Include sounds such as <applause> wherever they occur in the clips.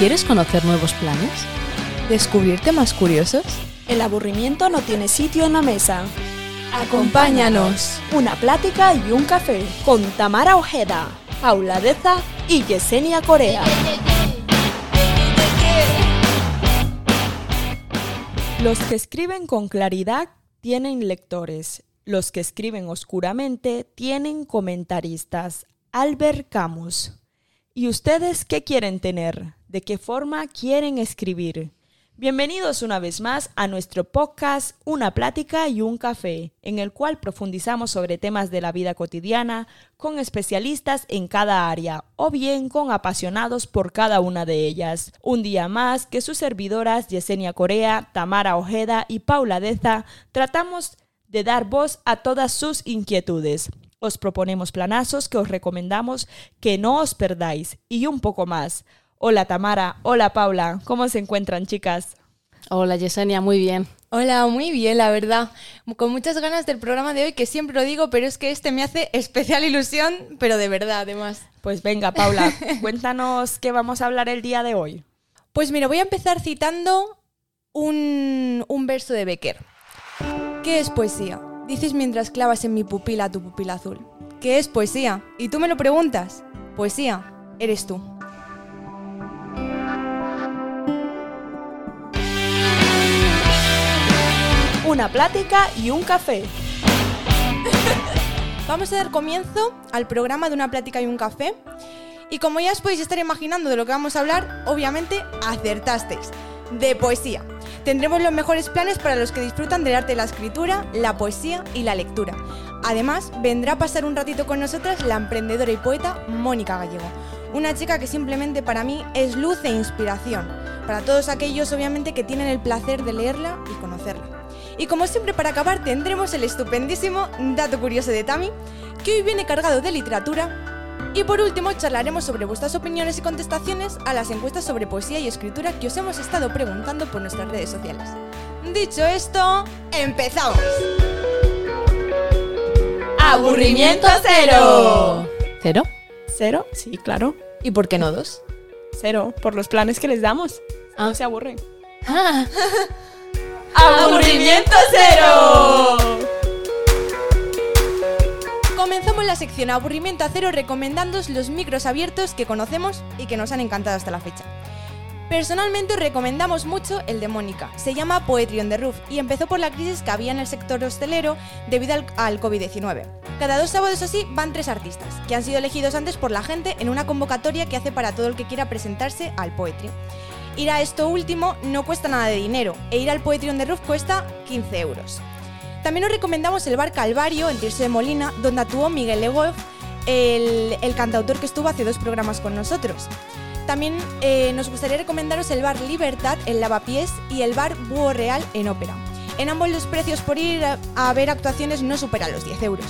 ¿Quieres conocer nuevos planes? ¿Descubrir temas curiosos? El aburrimiento no tiene sitio en la mesa. Acompáñanos. Una plática y un café con Tamara Ojeda, Paula Deza y Yesenia Corea. Los que escriben con claridad tienen lectores. Los que escriben oscuramente tienen comentaristas. Albert Camus. ¿Y ustedes qué quieren tener? ¿De qué forma quieren escribir? Bienvenidos una vez más a nuestro podcast Una plática y un café, en el cual profundizamos sobre temas de la vida cotidiana con especialistas en cada área o bien con apasionados por cada una de ellas. Un día más que sus servidoras Yesenia Corea, Tamara Ojeda y Paula Deza tratamos de dar voz a todas sus inquietudes. Os proponemos planazos que os recomendamos que no os perdáis y un poco más. Hola Tamara, hola Paula, ¿cómo se encuentran chicas? Hola Yesenia, muy bien. Hola, muy bien, la verdad. Con muchas ganas del programa de hoy, que siempre lo digo, pero es que este me hace especial ilusión, pero de verdad, además. Pues venga, Paula, <laughs> cuéntanos qué vamos a hablar el día de hoy. Pues mira, voy a empezar citando un, un verso de Becker. ¿Qué es poesía? Dices mientras clavas en mi pupila tu pupila azul. ¿Qué es poesía? Y tú me lo preguntas. Poesía, eres tú. Una plática y un café. <laughs> Vamos a dar comienzo al programa de una plática y un café. Y como ya os podéis estar imaginando de lo que vamos a hablar, obviamente acertasteis. De poesía. Tendremos los mejores planes para los que disfrutan del arte de la escritura, la poesía y la lectura. Además, vendrá a pasar un ratito con nosotras la emprendedora y poeta Mónica Gallego. Una chica que simplemente para mí es luz e inspiración. Para todos aquellos, obviamente, que tienen el placer de leerla y conocerla. Y como siempre para acabar tendremos el estupendísimo dato curioso de Tami, que hoy viene cargado de literatura. Y por último charlaremos sobre vuestras opiniones y contestaciones a las encuestas sobre poesía y escritura que os hemos estado preguntando por nuestras redes sociales. Dicho esto, empezamos. ¡Aburrimiento cero! ¿Cero? ¿Cero? Sí, claro. ¿Y por qué no dos? Cero, por los planes que les damos. No se aburren. Ah, <laughs> ¡Aburrimiento cero! Comenzamos la sección Aburrimiento a cero recomendándoos los micros abiertos que conocemos y que nos han encantado hasta la fecha. Personalmente os recomendamos mucho el de Mónica. Se llama Poetry on the Roof y empezó por la crisis que había en el sector hostelero debido al, al COVID-19. Cada dos sábados así van tres artistas, que han sido elegidos antes por la gente en una convocatoria que hace para todo el que quiera presentarse al Poetry. Ir a esto último no cuesta nada de dinero e ir al Poetry on the Roof cuesta 15 euros. También os recomendamos el bar Calvario en Tirso de Molina, donde actuó Miguel Legoff, el, cantautor que estuvo hace dos programas con nosotros. También eh, nos gustaría recomendaros el bar Libertad en Lavapiés y el bar Búho Real en Ópera. En ambos los precios por ir a, ver actuaciones no superan los 10 euros.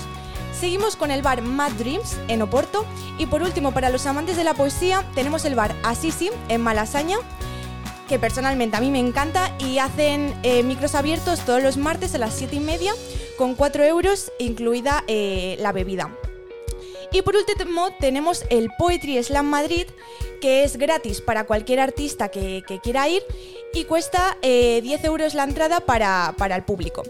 Seguimos con el bar Mad Dreams en Oporto y por último para los amantes de la poesía tenemos el bar Assisi en Malasaña que personalmente a mí me encanta y hacen eh, micros abiertos todos los martes a las 7 y media con 4 euros incluida eh, la bebida. Y por último tenemos el Poetry Slam Madrid, que es gratis para cualquier artista que, quiera ir y cuesta eh, 10 euros la entrada para, para el público.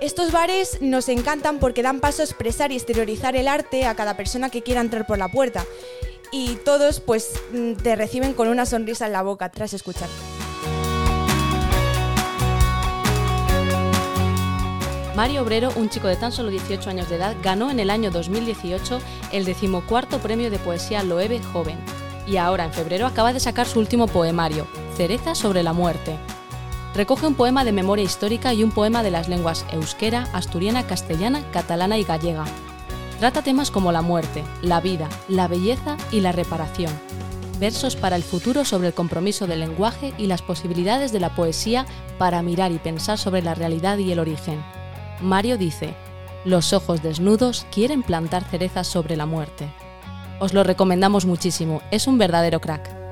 Estos bares nos encantan porque dan paso a expresar y exteriorizar el arte a cada persona que quiera entrar por la puerta. Y todos pues mm, te reciben con una sonrisa en la boca tras escuchar. Mario Obrero, un chico de tan solo 18 años de edad, ganó en el año 2018 el decimocuarto premio de poesía Loewe Joven. Y ahora, en febrero, acaba de sacar su último poemario, Cereza sobre la muerte. Recoge un poema de memoria histórica y un poema de las lenguas euskera, asturiana, castellana, catalana y gallega. Trata temas como la muerte, la vida, la belleza y la reparación. Versos para el futuro sobre el compromiso del lenguaje y las posibilidades de la poesía para mirar y pensar sobre la realidad y el origen. Mario dice, los ojos desnudos quieren plantar cerezas sobre la muerte. Os lo recomendamos muchísimo, es un verdadero crack.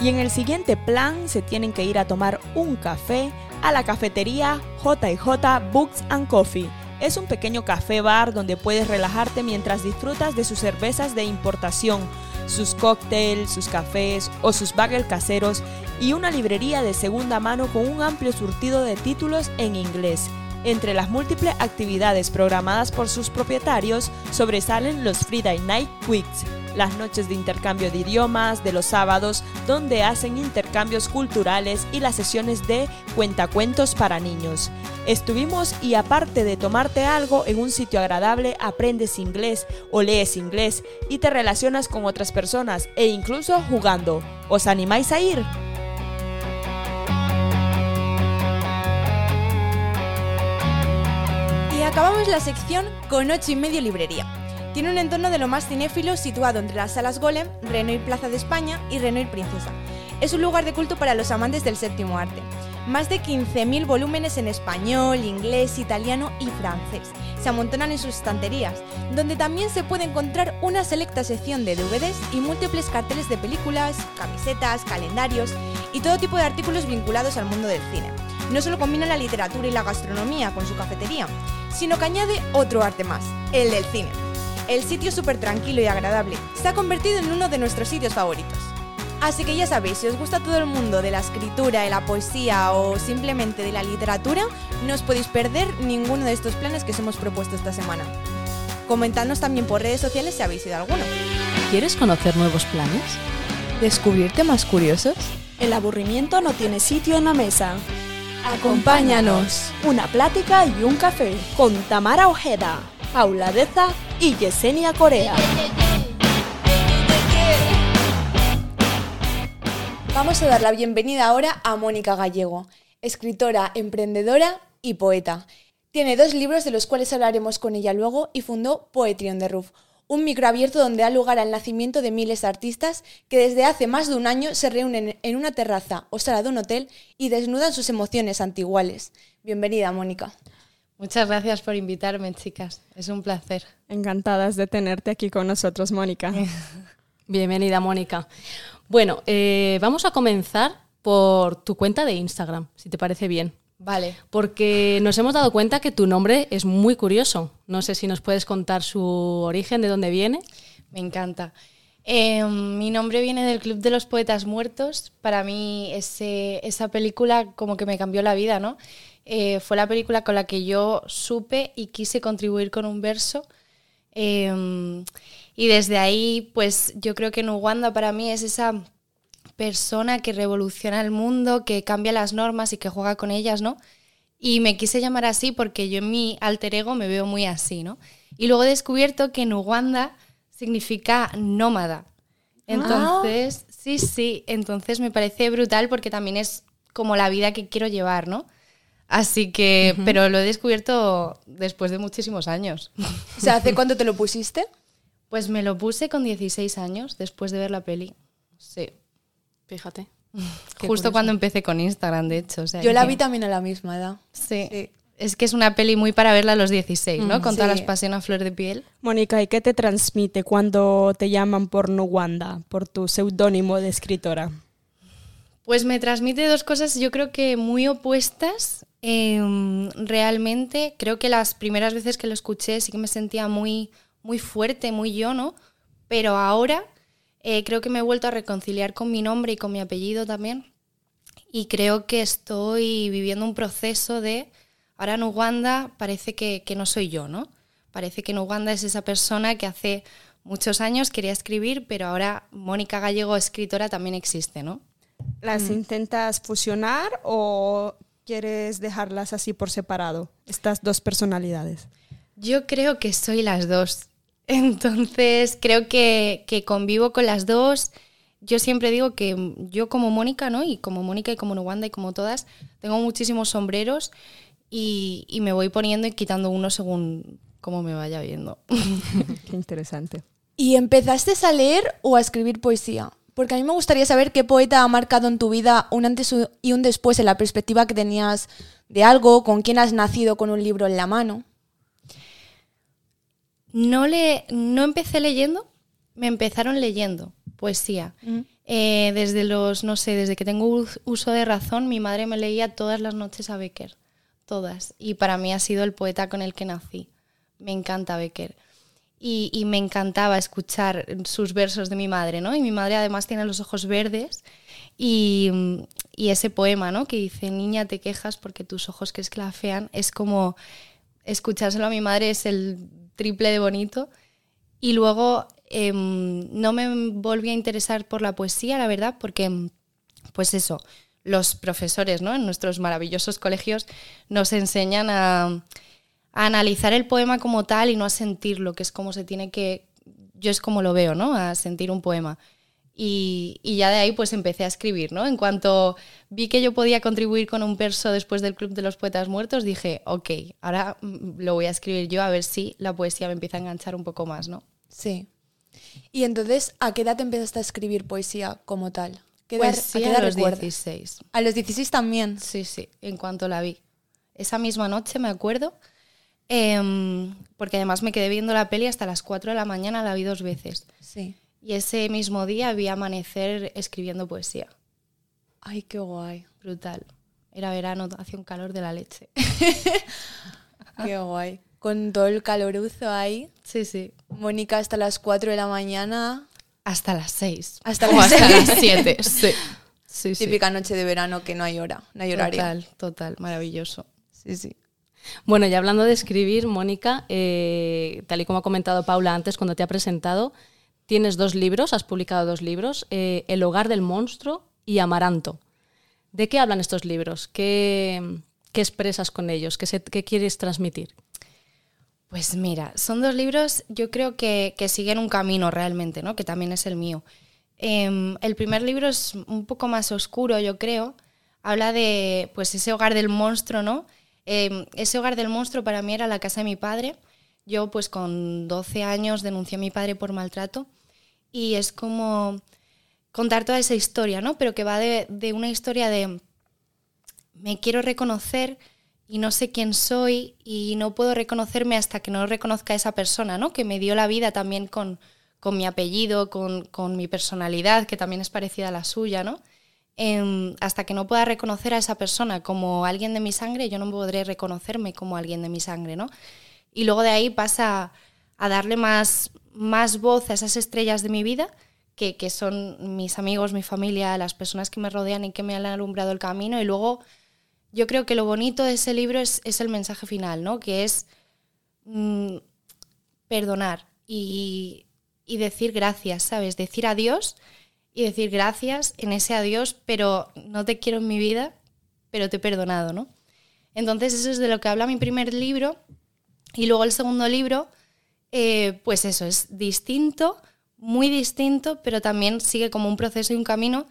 Y en el siguiente plan se tienen que ir a tomar un café a la cafetería J&J Books and Coffee, Es un pequeño café bar donde puedes relajarte mientras disfrutas de sus cervezas de importación, sus cócteles, sus cafés o sus bagels caseros y una librería de segunda mano con un amplio surtido de títulos en inglés. Entre las múltiples actividades programadas por sus propietarios sobresalen los Friday Night Weeks, las noches de intercambio de idiomas de los sábados, donde hacen intercambios culturales y las sesiones de cuentacuentos para niños. Estuvimos y aparte de tomarte algo en un sitio agradable, aprendes inglés o lees inglés y te relacionas con otras personas e incluso jugando. ¿Os animáis a ir? Acabamos la sección con 8 y medio librería. Tiene un entorno de lo más cinéfilo situado entre las salas Golem, Renoir Plaza de España y Renoir Princesa. Es un lugar de culto para los amantes del séptimo arte. Más de 15.000 volúmenes en español, inglés, italiano y francés se amontonan en sus estanterías, donde también se puede encontrar una selecta sección de DVDs y múltiples carteles de películas, camisetas, calendarios y todo tipo de artículos vinculados al mundo del cine. No solo combina la literatura y la gastronomía con su cafetería, sino que añade otro arte más, el del cine. El sitio súper tranquilo y agradable se ha convertido en uno de nuestros sitios favoritos. Así que ya sabéis, si os gusta todo el mundo de la escritura, de la poesía o simplemente de la literatura, no os podéis perder ninguno de estos planes que os hemos propuesto esta semana. Comentadnos también por redes sociales si habéis ido a alguno. ¿Quieres conocer nuevos planes? ¿Descubrir temas curiosos? El aburrimiento no tiene sitio en la mesa. Acompáñanos. Una plática y un café con Tamara Ojeda, Paula Deza y Yesenia Corea. Vamos a dar la bienvenida ahora a Mónica Gallego, escritora, emprendedora y poeta. Tiene dos libros de los cuales hablaremos con ella luego y fundó Poetry on the Roof, un micro abierto donde da lugar al nacimiento de miles de artistas que desde hace más de un año se reúnen en una terraza o sala de un hotel y desnudan sus emociones antiguales. Bienvenida, Mónica. Muchas gracias por invitarme, chicas. Es un placer. Encantadas de tenerte aquí con nosotros, Mónica. <laughs> Bienvenida, Mónica. Bueno, eh, vamos a comenzar por tu cuenta de Instagram, si te parece bien. Vale. Porque nos hemos dado cuenta que tu nombre es muy curioso. No sé si nos puedes contar su origen, de dónde viene. Me encanta. Eh, mi nombre viene del Club de los Poetas Muertos. Para mí ese, esa película como que me cambió la vida, ¿no? Eh, fue la película con la que yo supe y quise contribuir con un verso. Eh, y desde ahí, pues yo creo que Nuwanda para mí es esa persona que revoluciona el mundo, que cambia las normas y que juega con ellas, ¿no? Y me quise llamar así porque yo en mi alter ego me veo muy así, ¿no? Y luego he descubierto que Nuwanda significa nómada. Entonces, sí, sí, entonces me parece brutal porque también es como la vida que quiero llevar, ¿no? Así que, pero lo he descubierto después de muchísimos años. O sea, ¿hace cuánto te lo pusiste? <laughs> Pues me lo puse con 16 años después de ver la peli. Sí. Fíjate. <laughs> Justo cuando empecé con Instagram, de hecho. o sea Yo la que- vi también a la misma edad. Sí. Sí. Es que es una peli muy para verla a los 16, ¿no? Mm, Con todas las pasiones a flor de piel. Mónica, ¿y qué te transmite cuando te llaman por Nuwanda, por tu seudónimo de escritora? Pues me transmite dos cosas, yo creo que muy opuestas. Em, realmente, creo que las primeras veces que lo escuché sí que me sentía muy, muy fuerte, muy yo, ¿no? Pero ahora eh, creo que me he vuelto a reconciliar con mi nombre y con mi apellido también. Y creo que estoy viviendo un proceso de, ahora en Uganda parece que, que no soy yo, ¿no? Parece que en Uganda es esa persona que hace muchos años quería escribir, pero ahora Mónica Gallego, escritora, también existe, ¿no? ¿Las intentas fusionar o quieres dejarlas así por separado, estas dos personalidades? Yo creo que soy las dos. Entonces, creo que, que convivo con las dos. Yo siempre digo que yo como Mónica, ¿no? Y como Mónica y como Nuwanda y como todas, tengo muchísimos sombreros y, y me voy poniendo y quitando uno según cómo me vaya viendo. <laughs> Qué interesante. ¿Y empezaste a leer o a escribir poesía? Porque a mí me gustaría saber qué poeta ha marcado en tu vida un antes y un después en la perspectiva que tenías de algo, con quién has nacido con un libro en la mano. No, le, no empecé leyendo, me empezaron leyendo poesía. Eh, desde los, no sé, desde que tengo us- uso de razón, mi madre me leía todas las noches a Becker. todas. Y para mí ha sido el poeta con el que nací. Me encanta Becker. Y, me encantaba escuchar sus versos de mi madre, ¿no? Y mi madre además tiene los ojos verdes y, ese poema, ¿no? Que dice, niña, te quejas porque tus ojos que esclafean, es como escuchárselo a mi madre es el triple de bonito. Y luego eh, no me volví a interesar por la poesía, la verdad, porque, pues eso, los profesores, ¿no? En nuestros maravillosos colegios nos enseñan a a analizar el poema como tal y no a sentirlo, que es como se tiene que, yo es como lo veo, ¿no? A sentir un poema. Y, y, ya de ahí pues empecé a escribir, ¿no? En cuanto vi que yo podía contribuir con un verso después del Club de los Poetas Muertos, dije, ok, ahora mm, lo voy a escribir yo a ver si la poesía me empieza a enganchar un poco más, ¿no? Sí. Y entonces, ¿a qué edad empezaste a escribir poesía como tal? ¿Qué pues edad, sí, ¿a, qué a edad los recuerdas? 16. A los 16 también. Sí, sí, en cuanto la vi. Esa misma noche me acuerdo, eh, porque además me quedé viendo la peli hasta las 4 de la mañana, la vi dos veces. Sí. Y ese mismo día vi amanecer escribiendo poesía. Ay, qué guay. Brutal. Era verano, hacía un calor de la leche. <laughs> Qué guay. Con todo el caloruzo ahí. Sí, sí. Mónica hasta las 4 de la mañana. Hasta las 6. Hasta o las hasta seis. las 7. <laughs> Sí. Sí, sí. Típica noche de verano que no hay hora, no hay horario. Total, total, maravilloso. Sí, sí. Bueno, y hablando de escribir, Mónica, eh, tal y como ha comentado Paula antes cuando te ha presentado, tienes dos libros, has publicado dos libros, eh, El hogar del monstruo y Amaranto. ¿De qué hablan estos libros? ¿Qué, qué expresas con ellos? ¿Qué, quieres transmitir? Pues mira, son dos libros, yo creo que, que siguen un camino realmente, ¿no? Que también es el mío. Em, el primer libro es un poco más oscuro, yo creo. Habla de, pues, ese hogar del monstruo, ¿no? Em, ese hogar del monstruo para mí era la casa de mi padre. Yo, pues, con 12 años denuncié a mi padre por maltrato y es como contar toda esa historia, ¿no? Pero que va de, de una historia de me quiero reconocer y no sé quién soy y no puedo reconocerme hasta que no reconozca a esa persona, ¿no? Que me dio la vida también con, con mi apellido, con, con mi personalidad, que también es parecida a la suya, ¿no? Em, hasta que no pueda reconocer a esa persona como alguien de mi sangre, yo no podré reconocerme como alguien de mi sangre, ¿no? Y luego de ahí pasa a darle más, más voz a esas estrellas de mi vida, que, que son mis amigos, mi familia, las personas que me rodean y que me han alumbrado el camino, y luego yo creo que lo bonito de ese libro es, es el mensaje final, ¿no? Que es mm, perdonar y, y decir gracias, ¿sabes? Decir adiós y decir gracias en ese adiós, pero no te quiero en mi vida, pero te he perdonado, ¿no? Entonces eso es de lo que habla mi primer libro. Y luego el segundo libro, eh, pues eso, es distinto, muy distinto, pero también sigue como un proceso y un camino.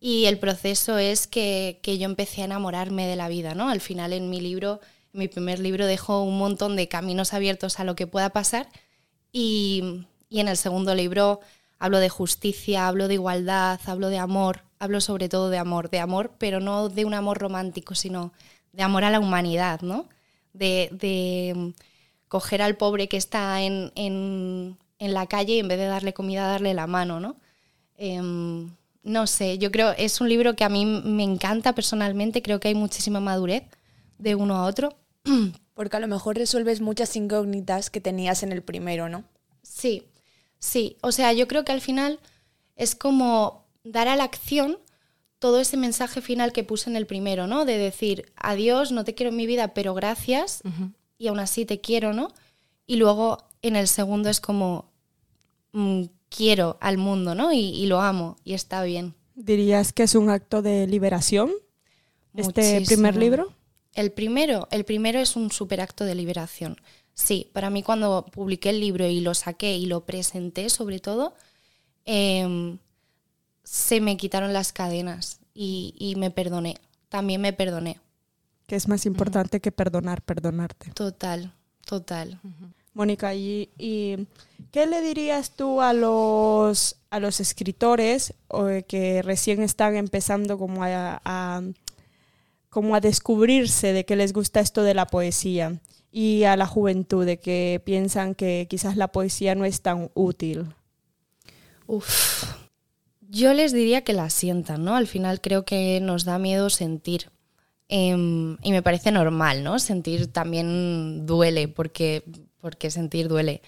Y el proceso es que, que yo empecé a enamorarme de la vida, ¿no? Al final en mi libro, en mi primer libro, dejo un montón de caminos abiertos a lo que pueda pasar. Y, y en el segundo libro hablo de justicia, hablo de igualdad, hablo de amor, hablo sobre todo de amor, de amor, pero no de un amor romántico, sino de amor a la humanidad, ¿no? De, de mm, coger al pobre que está en, en, en la calle y en vez de darle comida, darle la mano, ¿no? Em, no sé, yo creo, es un libro que a mí me encanta personalmente, creo que hay muchísima madurez de uno a otro. <clears throat> Porque a lo mejor resuelves muchas incógnitas que tenías en el primero, ¿no? Sí, sí. O sea, yo creo que al final es como dar a la acción todo ese mensaje final que puse en el primero, ¿no? De decir, adiós, no te quiero en mi vida, pero gracias, y aún así te quiero, ¿no? Y luego en el segundo es como, mm, quiero al mundo, ¿no? Y, y lo amo, y está bien. ¿Dirías que es un acto de liberación este primer libro? El primero, el primero es un super acto de liberación. Sí, para mí cuando publiqué el libro y lo saqué y lo presenté sobre todo, em, se me quitaron las cadenas y, y me perdoné. También me perdoné. Que es más importante que perdonar, perdonarte. Total, total. Mónica, ¿y, y qué le dirías tú a los, a los escritores eh, que recién están empezando como a, a- como a descubrirse de que les gusta esto de la poesía y a la juventud de que piensan que quizás la poesía no es tan útil? Uf. Yo les diría que la sientan, ¿no? Al final creo que nos da miedo sentir. Em, y me parece normal, ¿no? Sentir también duele, porque, porque sentir duele.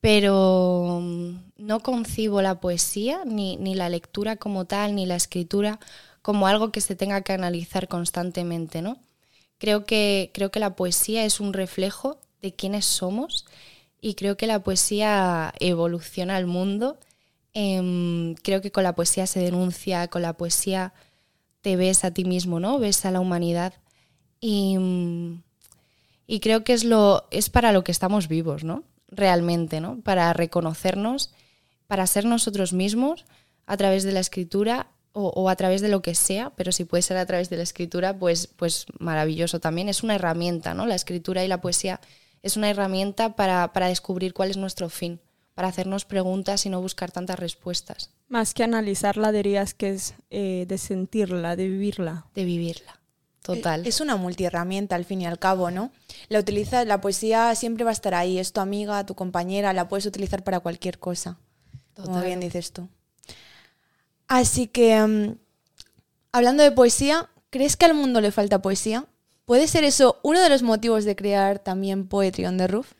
Pero mm, no concibo la poesía, ni, ni la lectura como tal, ni la escritura, como algo que se tenga que analizar constantemente, ¿no? Creo que, creo que la poesía es un reflejo de quiénes somos y creo que la poesía evoluciona al mundo. Em, creo que con la poesía se denuncia, con la poesía te ves a ti mismo, ¿no? Ves a la humanidad. Y, y creo que es, lo, es para lo que estamos vivos, ¿no? Realmente, ¿no? Para reconocernos, para ser nosotros mismos a través de la escritura o, a través de lo que sea, pero si puede ser a través de la escritura, pues, pues maravilloso también. Es una herramienta, ¿no? La escritura y la poesía es una herramienta para, descubrir cuál es nuestro fin, para hacernos preguntas y no buscar tantas respuestas. Más que analizarla, dirías que es eh, de sentirla, de vivirla. De vivirla. Total. Es una multiherramienta al fin y al cabo, ¿no? La utiliza, la poesía siempre va a estar ahí, es tu amiga, tu compañera, la puedes utilizar para cualquier cosa. Como bien dices tú. Así que, mm, hablando de poesía, ¿crees que al mundo le falta poesía? ¿Puede ser eso uno de los motivos de crear también Poetry on the Roof?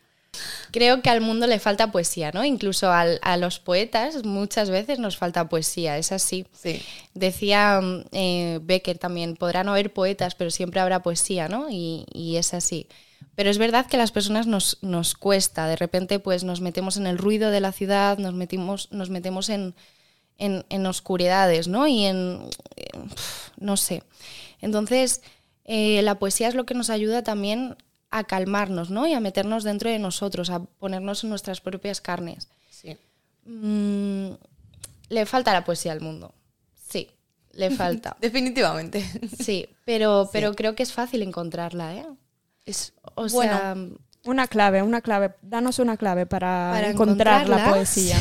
Creo que al mundo le falta poesía, ¿no? Incluso a los poetas muchas veces nos falta poesía, es así. Sí. Decía mm, eh, Becker también, podrán no haber poetas, pero siempre habrá poesía, ¿no? Y, y es así. Pero es verdad que a las personas nos, nos, cuesta, de repente pues nos metemos en el ruido de la ciudad, nos, metimos, nos metemos en, en, oscuridades, ¿no? Y en, no sé. Entonces, eh, la poesía es lo que nos ayuda también a calmarnos, ¿no? Y a meternos dentro de nosotros, a ponernos en nuestras propias carnes. Sí. Mm, le falta la poesía al mundo. Sí, le <laughs> falta. Definitivamente. Sí, pero, pero creo que es fácil encontrarla, ¿eh? Es, o sea, una clave, una clave. Danos una clave para, encontrar la poesía.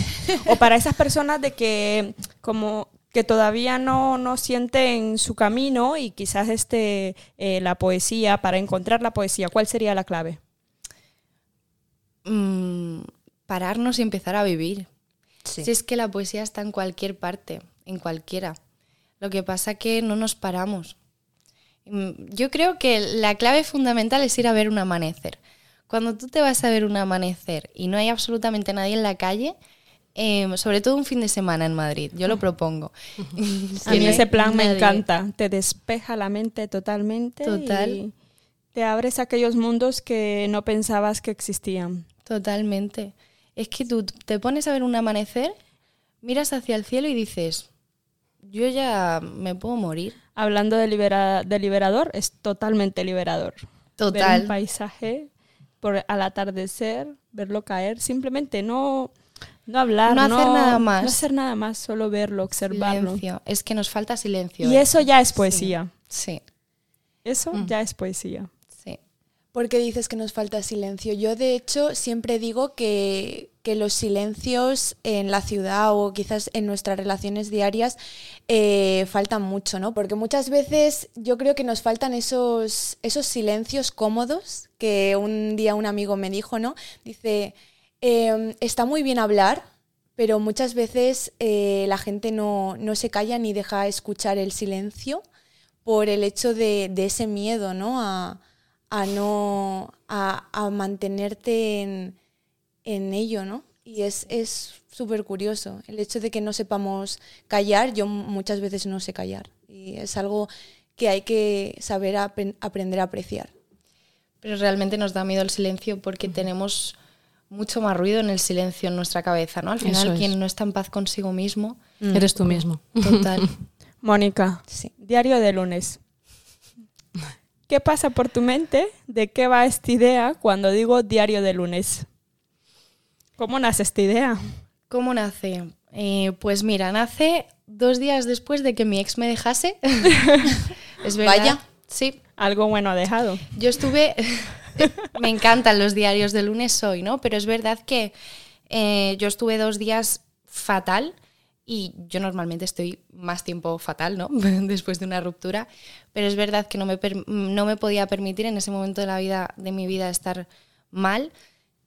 o para esas personas de que como que todavía no, no sienten su camino y quizás este, eh, la poesía, para encontrar la poesía, ¿cuál sería la clave? Mm, pararnos y empezar a vivir. Si es que la poesía está en cualquier parte, en cualquiera. Lo que pasa que no nos paramos. Mm, yo creo que la clave fundamental es ir a ver un amanecer. Cuando tú te vas a ver un amanecer y no hay absolutamente nadie en la calle, em, sobre todo un fin de semana en Madrid, yo lo propongo. <laughs> a mí ese plan me encanta, te despeja la mente totalmente Total. y te abres a aquellos mundos que no pensabas que existían. Totalmente. Es que tú te pones a ver un amanecer, miras hacia el cielo y dices, yo ya me puedo morir. Hablando de, de liberador, es totalmente liberador. Total. un paisaje por al atardecer, verlo caer, simplemente no, no hablar, no, hacer nada más. No hacer nada más, solo verlo, observarlo. Silencio. Es que nos falta silencio. Y ¿eh? eso ya es poesía. Sí. Eso mm. ya es poesía. Sí. ¿Por qué dices que nos falta silencio? Yo de hecho siempre digo que, que los silencios en la ciudad o quizás en nuestras relaciones diarias eh, faltan mucho, ¿no? Porque muchas veces yo creo que nos faltan esos, esos silencios cómodos que un día un amigo me dijo, ¿no? Dice, em, está muy bien hablar, pero muchas veces eh, la gente no, se calla ni deja escuchar el silencio por el hecho de, ese miedo, ¿no? A, no a mantenerte en, en ello, ¿no? Y es súper curioso el hecho de que no sepamos callar. Yo muchas veces no sé callar y es algo que hay que saber aprender a apreciar. Pero realmente nos da miedo el silencio porque tenemos mucho más ruido en el silencio en nuestra cabeza, ¿no? Al final, quien no está en paz consigo mismo... Mm. Eres tú mismo. Total. <laughs> Mónica, sí. diario de lunes. ¿Qué pasa por tu mente? ¿De qué va esta idea cuando digo diario de lunes? ¿Cómo nace esta idea? ¿Cómo nace? Eh, pues mira, nace dos días después de que mi ex me dejase. <laughs> es verdad. Vaya. Sí. Algo bueno ha dejado. Yo estuve. <laughs> me encantan los diarios de lunes hoy, ¿no? Pero es verdad que eh, yo estuve dos días fatal y yo normalmente estoy más tiempo fatal, ¿no? <laughs> Después de una ruptura. Pero es verdad que no me, no me podía permitir en ese momento de la vida, de mi vida, estar mal.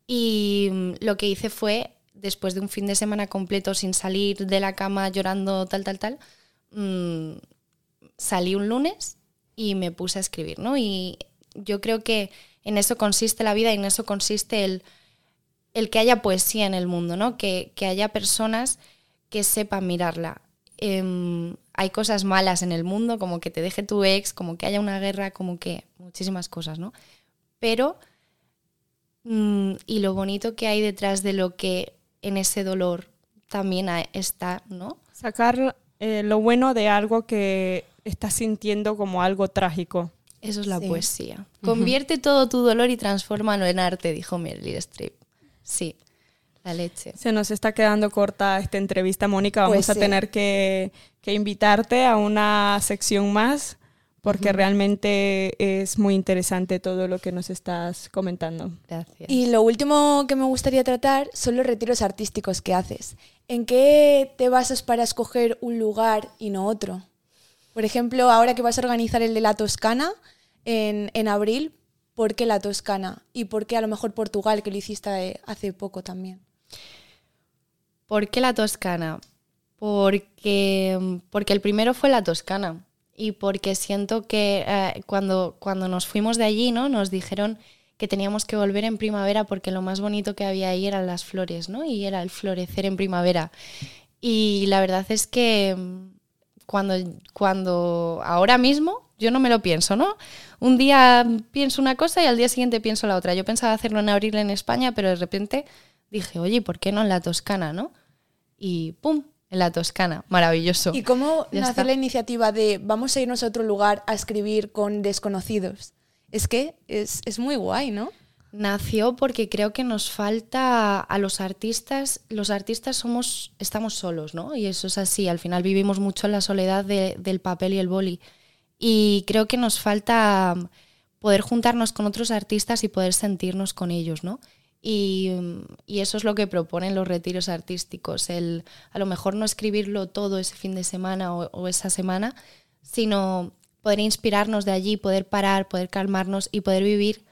Y mm, lo que hice fue, después de un fin de semana completo sin salir de la cama llorando tal, tal, tal, mm, salí un lunes y me puse a escribir, ¿no? Y yo creo que en eso consiste la vida y en eso consiste el, el que haya poesía en el mundo, ¿no? Que, que haya personas que sepan mirarla. Em, hay cosas malas en el mundo, como que te deje tu ex, como que haya una guerra, como que muchísimas cosas, ¿no? Pero, y lo bonito que hay detrás de lo que en ese dolor también está, ¿no? Sacar eh, lo bueno de algo que estás sintiendo como algo trágico. Eso es la Sí. poesía. Convierte todo tu dolor y transfórmalo en arte, dijo Meryl Streep. Sí, la leche. Se nos está quedando corta esta entrevista, Mónica. Vamos Pues a sí. tener que, que invitarte a una sección más porque realmente es muy interesante todo lo que nos estás comentando. Gracias. Y lo último que me gustaría tratar son los retiros artísticos que haces. ¿En qué te basas para escoger un lugar y no otro? Por ejemplo, ahora que vas a organizar el de la Toscana en, en abril, ¿por qué la Toscana? ¿Y por qué a lo mejor Portugal, que lo hiciste eh, hace poco también? ¿Por qué la Toscana? Porque, porque el primero fue la Toscana y porque siento que eh, cuando, cuando nos fuimos de allí, ¿no? Nos dijeron que teníamos que volver en primavera porque lo más bonito que había ahí eran las flores, ¿no? Y era el florecer en primavera. Y la verdad es que mm, cuando, cuando ahora mismo yo no me lo pienso, ¿no? Un día pienso una cosa y al día siguiente pienso la otra. Yo pensaba hacerlo en abril en España, pero de repente dije, oye, ¿por qué no en la Toscana, no? Y ¡pum! En la Toscana. Maravilloso. ¿Y cómo Ya nace está. la iniciativa de vamos a irnos a otro lugar a escribir con desconocidos? Es que es, es muy guay, ¿no? Nació porque creo que nos falta a los artistas, los artistas somos, estamos solos, ¿no? Y eso es así, al final vivimos mucho en la soledad de- del papel y el boli. Y creo que nos falta poder juntarnos con otros artistas y poder sentirnos con ellos, ¿no? Y, mm, y eso es lo que proponen los retiros artísticos, el a lo mejor no escribirlo todo ese fin de semana o, o esa semana, sino poder inspirarnos de allí, poder parar, poder calmarnos y poder vivir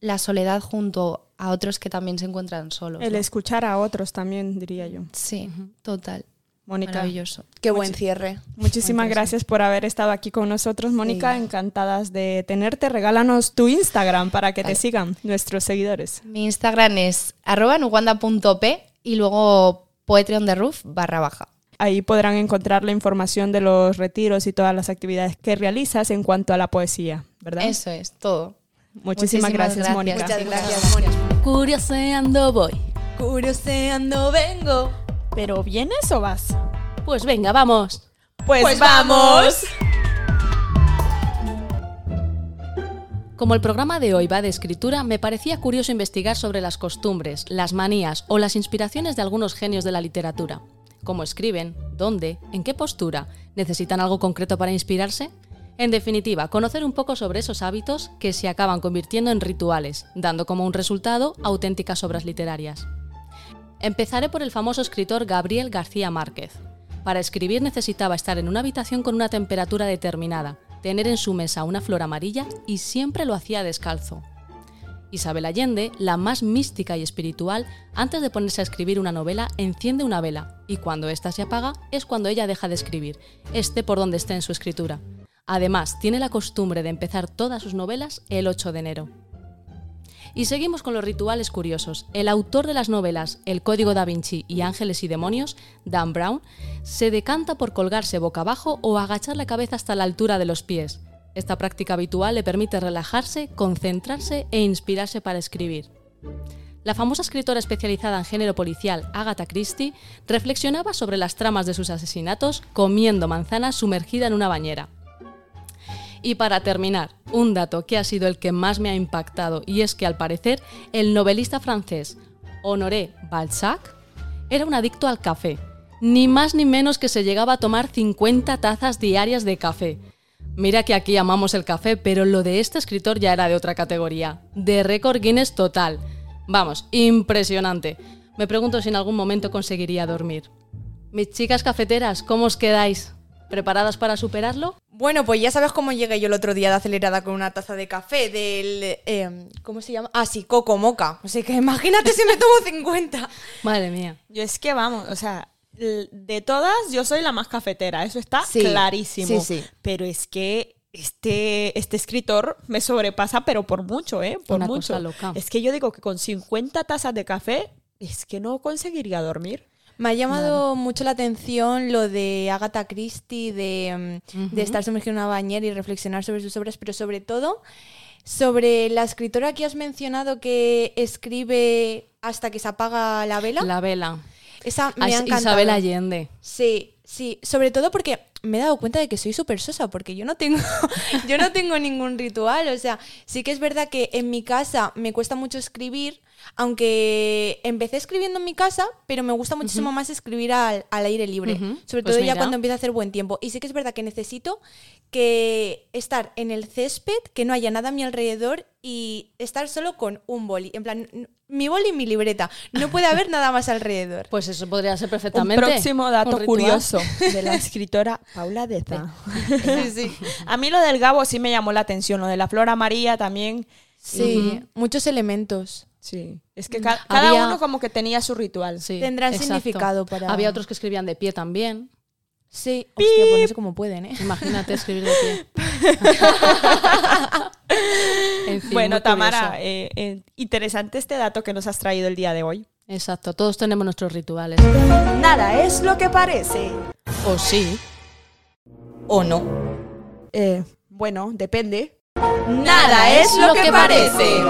la soledad junto a otros que también se encuentran solos. El ¿no? escuchar a otros también, diría yo. Sí, total. Mónica, Maravilloso. Qué buen cierre. muchísimas gracias por haber estado aquí con nosotros, Mónica. Encantadas de tenerte. Regálanos tu Instagram para que te sigan nuestros seguidores. Mi Instagram es arroba y luego poetry on the roof barra baja. Ahí podrán encontrar la información de los retiros y todas las actividades que realizas en cuanto a la poesía, ¿verdad? Eso es todo. Muchísimas, Muchísimas gracias, gracias. Mónica. Muchas gracias, Mónica. Curioseando voy. Curioseando vengo. ¿Pero vienes o vas? Pues venga, vamos. Pues, Pues vamos. Como el programa de hoy va de escritura, me parecía curioso investigar sobre las costumbres, las manías o las inspiraciones de algunos genios de la literatura. ¿Cómo escriben? ¿Dónde? ¿En qué postura? ¿Necesitan algo concreto para inspirarse? En definitiva, conocer un poco sobre esos hábitos que se acaban convirtiendo en rituales, dando como un resultado auténticas obras literarias. Empezaré por el famoso escritor Gabriel García Márquez. Para escribir necesitaba estar en una habitación con una temperatura determinada, tener en su mesa una flor amarilla y siempre lo hacía descalzo. Isabel Allende, la más mística y espiritual, antes de ponerse a escribir una novela, enciende una vela y cuando ésta se apaga es cuando ella deja de escribir, esté por donde esté en su escritura. Además, tiene la costumbre de empezar todas sus novelas el 8 de enero. Y seguimos con los rituales curiosos. El autor de las novelas El Código da Vinci y Ángeles y Demonios, Dan Brown, se decanta por colgarse boca abajo o agachar la cabeza hasta la altura de los pies. Esta práctica habitual le permite relajarse, concentrarse e inspirarse para escribir. La famosa escritora especializada en género policial Agatha Christie reflexionaba sobre las tramas de sus asesinatos comiendo manzanas sumergida en una bañera. Y para terminar, un dato que ha sido el que más me ha impactado y es que al parecer el novelista francés Honoré Balzac era un adicto al café, ni más ni menos que se llegaba a tomar 50 tazas diarias de café. Mira que aquí amamos el café, pero lo de este escritor ya era de otra categoría, de récord Guinness total. Vamos, impresionante. Me pregunto si en algún momento conseguiría dormir. Mis chicas cafeteras, ¿cómo os quedáis? ¿Preparadas para superarlo? Bueno, pues ya sabes cómo llegué yo el otro día de acelerada con una taza de café del... eh, ¿Cómo se llama? Ah, sí, Coco Moca. Así que imagínate si me tomo 50. <laughs> Madre mía. Yo es que vamos, o sea, de todas yo soy la más cafetera, eso está Sí, clarísimo. sí, sí. Pero es que este, este escritor me sobrepasa, pero por mucho, ¿eh? Por Una mucho. cosa loca. Es que yo digo que con 50 tazas de café es que no conseguiría dormir. Me ha llamado mucho la atención lo de Agatha Christie, de, mm, de estar sumergido en una bañera y reflexionar sobre sus obras, pero sobre todo sobre la escritora que has mencionado que escribe hasta que se apaga la vela. La vela. Esa me Ah, ha encantado. Isabel Allende. Sí, sí, sobre todo porque me he dado cuenta de que soy súper sosa, porque yo no tengo, <laughs> yo no tengo ningún ritual. O sea, sí que es verdad que en mi casa me cuesta mucho escribir, aunque empecé escribiendo en mi casa, pero me gusta muchísimo más escribir al, al aire libre. Sobre pues todo ya cuando empieza a hacer buen tiempo. Y sí que es verdad que necesito que estar en el césped, que no haya nada a mi alrededor y estar solo con un boli. En plan, mi boli y mi libreta. No puede haber nada más alrededor. <laughs> Pues eso podría ser Un perfectamente. próximo dato un curioso de la <laughs> escritora Paula. <laughs> Sí, sí. A mí lo del Gabo sí me llamó la atención, lo de la Flora María también. Sí, muchos elementos. Sí, es que ca- cada Había- uno como que tenía su ritual. Sí, Tendrán exacto. significado para- Había otros que escribían de pie también. Sí, hostia, pues no sé cómo pueden, ¿eh? Imagínate escribir de pie. <laughs> En fin, bueno, Tamara, eh, eh, interesante este dato que nos has traído el día de hoy. Exacto, todos tenemos nuestros rituales. Nada es lo que parece. O sí. ¿O no? Eh, bueno, depende. Nada es lo que parece.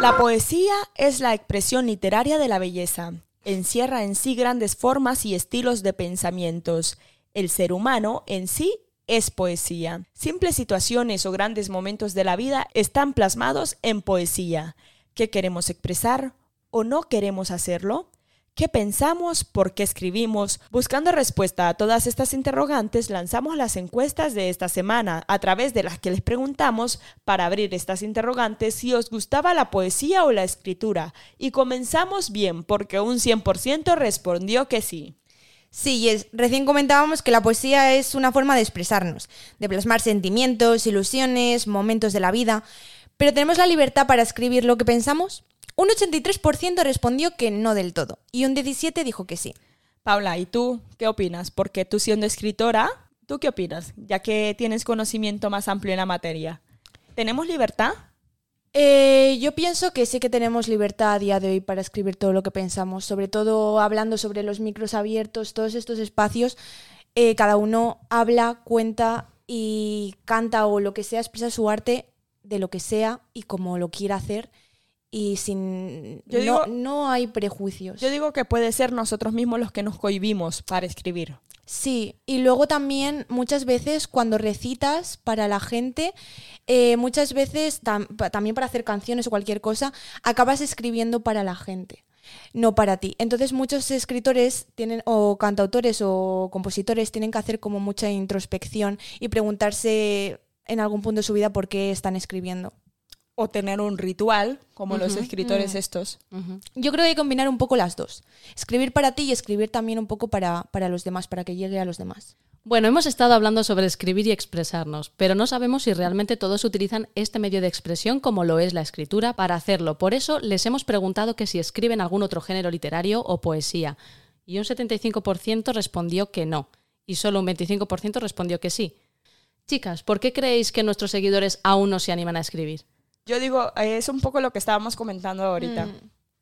La poesía es la expresión literaria de la belleza. Encierra en sí grandes formas y estilos de pensamientos. El ser humano en sí es poesía. Simples situaciones o grandes momentos de la vida están plasmados en poesía. ¿Qué queremos expresar o no queremos hacerlo? ¿Qué pensamos? ¿Por qué escribimos? Buscando respuesta a todas estas interrogantes, lanzamos las encuestas de esta semana, a través de las que les preguntamos para abrir estas interrogantes si os gustaba la poesía o la escritura. Y comenzamos bien, porque un 100% respondió que sí. Sí, es, recién comentábamos que la poesía es una forma de expresarnos, de plasmar sentimientos, ilusiones, momentos de la vida. Pero ¿tenemos la libertad para escribir lo que pensamos? Un 83% respondió que no del todo y un 17% dijo que sí. Paula, ¿y tú qué opinas? Porque tú siendo escritora, ¿tú qué opinas? Ya que tienes conocimiento más amplio en la materia. ¿Tenemos libertad? Eh, yo pienso que sí que tenemos libertad a día de hoy para escribir todo lo que pensamos, sobre todo hablando sobre los micros abiertos, todos estos espacios, eh, cada uno habla, cuenta y canta o lo que sea, expresa su arte de lo que sea y como lo quiera hacer y sin... Yo no, digo- no hay prejuicios. Yo digo que puede ser nosotros mismos los que nos cohibimos para escribir. Sí, y luego también muchas veces cuando recitas para la gente, eh, muchas veces tam- también para hacer canciones o cualquier cosa, acabas escribiendo para la gente, no para ti. Entonces muchos escritores tienen, o cantautores o compositores tienen que hacer como mucha introspección y preguntarse en algún punto de su vida por qué están escribiendo. O tener un ritual, como los escritores estos. Ujú. Yo creo que hay que combinar un poco las dos. Escribir para ti y escribir también un poco para, para los demás, para que llegue a los demás. Bueno, hemos estado hablando sobre escribir y expresarnos, pero no sabemos si realmente todos utilizan este medio de expresión como lo es la escritura para hacerlo. Por eso les hemos preguntado que si escriben algún otro género literario o poesía. Y un 75% respondió que no, y solo un 25% respondió que sí. Chicas, ¿por qué creéis que nuestros seguidores aún no se animan a escribir? Yo digo, eh, es un poco lo que estábamos comentando ahorita.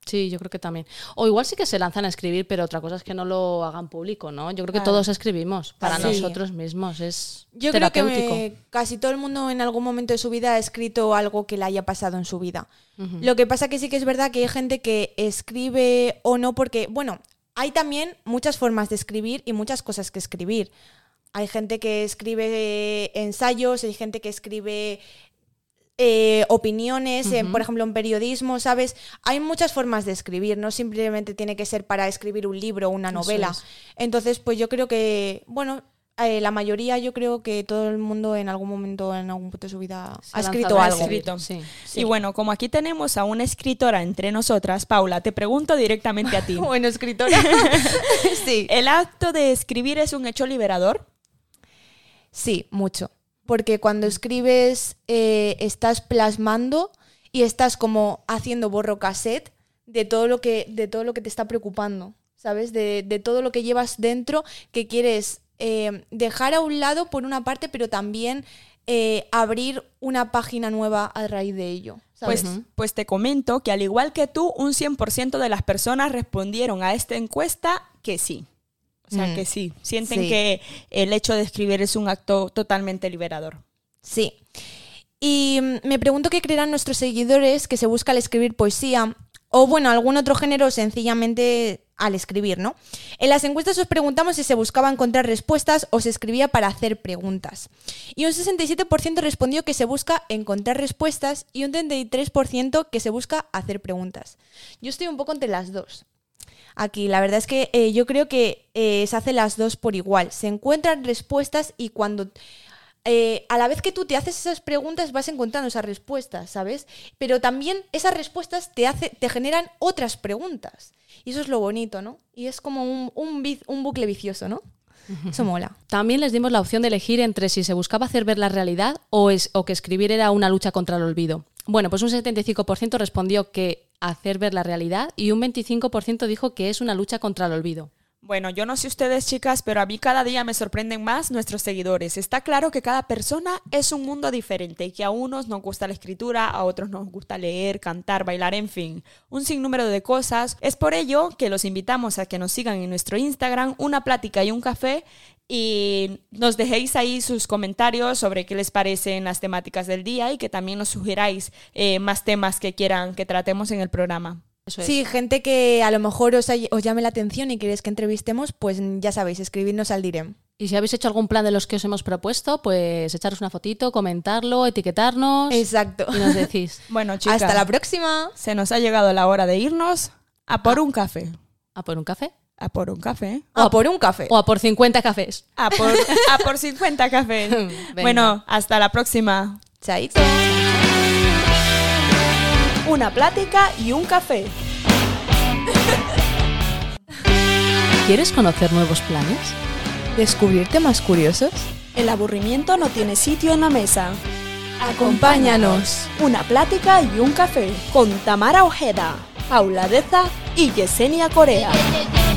Sí, yo creo que también. O igual sí que se lanzan a escribir, pero otra cosa es que no lo hagan público, ¿no? Yo creo que todos escribimos para Sí. nosotros mismos. Es Yo creo que me- casi todo el mundo en algún momento de su vida ha escrito algo que le haya pasado en su vida. Lo que pasa que sí que es verdad que hay gente que escribe o no porque, bueno, hay también muchas formas de escribir y muchas cosas que escribir. Hay gente que escribe ensayos, hay gente que escribe eh, opiniones, eh, por ejemplo, en periodismo, ¿sabes? Hay muchas formas de escribir, no simplemente tiene que ser para escribir un libro o una novela. es. Entonces, pues yo creo que, bueno, eh, la mayoría, yo creo que todo el mundo en algún momento, en algún punto de su vida, Se ha escrito algo. Sí. Y bueno, como aquí tenemos a una escritora entre nosotras, Paula, te pregunto directamente a ti. <laughs> Bueno, escritora. <laughs> sí. ¿El acto de escribir es un hecho liberador? Sí, mucho. Porque cuando escribes eh, estás plasmando y estás como haciendo borro cassette de todo lo que, de todo lo que te está preocupando. ¿Sabes? De, de todo lo que llevas dentro que quieres eh, dejar a un lado por una parte, pero también eh, abrir una página nueva a raíz de ello. Pues, pues te comento que al igual que tú, un 100% de las personas respondieron a esta encuesta que sí. O sea, Mm. que sí. Sienten Sí. que el hecho de escribir es un acto totalmente liberador. Sí. Y mm, me pregunto qué creerán nuestros seguidores que se busca al escribir poesía o, bueno, algún otro género sencillamente al escribir, ¿no? En las encuestas os preguntamos si se buscaba encontrar respuestas o se escribía para hacer preguntas. Y un 67% respondió que se busca encontrar respuestas y un 33% que se busca hacer preguntas. Yo estoy un poco entre las dos. Aquí, la verdad es que eh, yo creo que eh, se hace las dos por igual. Se encuentran respuestas y cuando eh, a la vez que tú te haces esas preguntas vas encontrando esas respuestas, ¿sabes? Pero también esas respuestas te, hace, te generan otras preguntas. Y eso es lo bonito, ¿no? Y es como un, un bucle vicioso, ¿no? <laughs> Eso mola. También les dimos la opción de elegir entre si se buscaba hacer ver la realidad o, es, o que escribir era una lucha contra el olvido. Bueno, pues un 75% respondió que hacer ver la realidad y un 25% dijo que es una lucha contra el olvido. Bueno, yo no sé ustedes chicas, pero a mí cada día me sorprenden más nuestros seguidores. Está claro que cada persona es un mundo diferente y que a unos nos gusta la escritura, a otros nos gusta leer, cantar, bailar, en fin, un sinnúmero de cosas. Es por ello que los invitamos a que nos sigan en nuestro Instagram, una plática y un café, y nos dejéis ahí sus comentarios sobre qué les parecen las temáticas del día y que también nos sugeráis eh, más temas que quieran que tratemos en el programa. Eso es. Sí, gente que a lo mejor os, hay- os llame la atención y queréis que entrevistemos, pues ya sabéis, escribirnos al direm. Y si habéis hecho algún plan de los que os hemos propuesto, pues echaros una fotito, comentarlo, etiquetarnos Exacto. y nos decís <laughs> Bueno, chicas, Hasta la próxima. se nos ha llegado la hora de irnos a por un café. a por un café A por un café. A por un café. o a por 50 cafés. A por, a por 50 cafés. <laughs> Bueno, hasta la próxima. Chaito. Una plática y un café. ¿Quieres conocer nuevos planes? ¿Descubrir temas curiosos? El aburrimiento no tiene sitio en la mesa. Acompáñanos. Una plática y un café con Tamara Ojeda, Paula Deza y Yesenia Corea. yeah, yeah,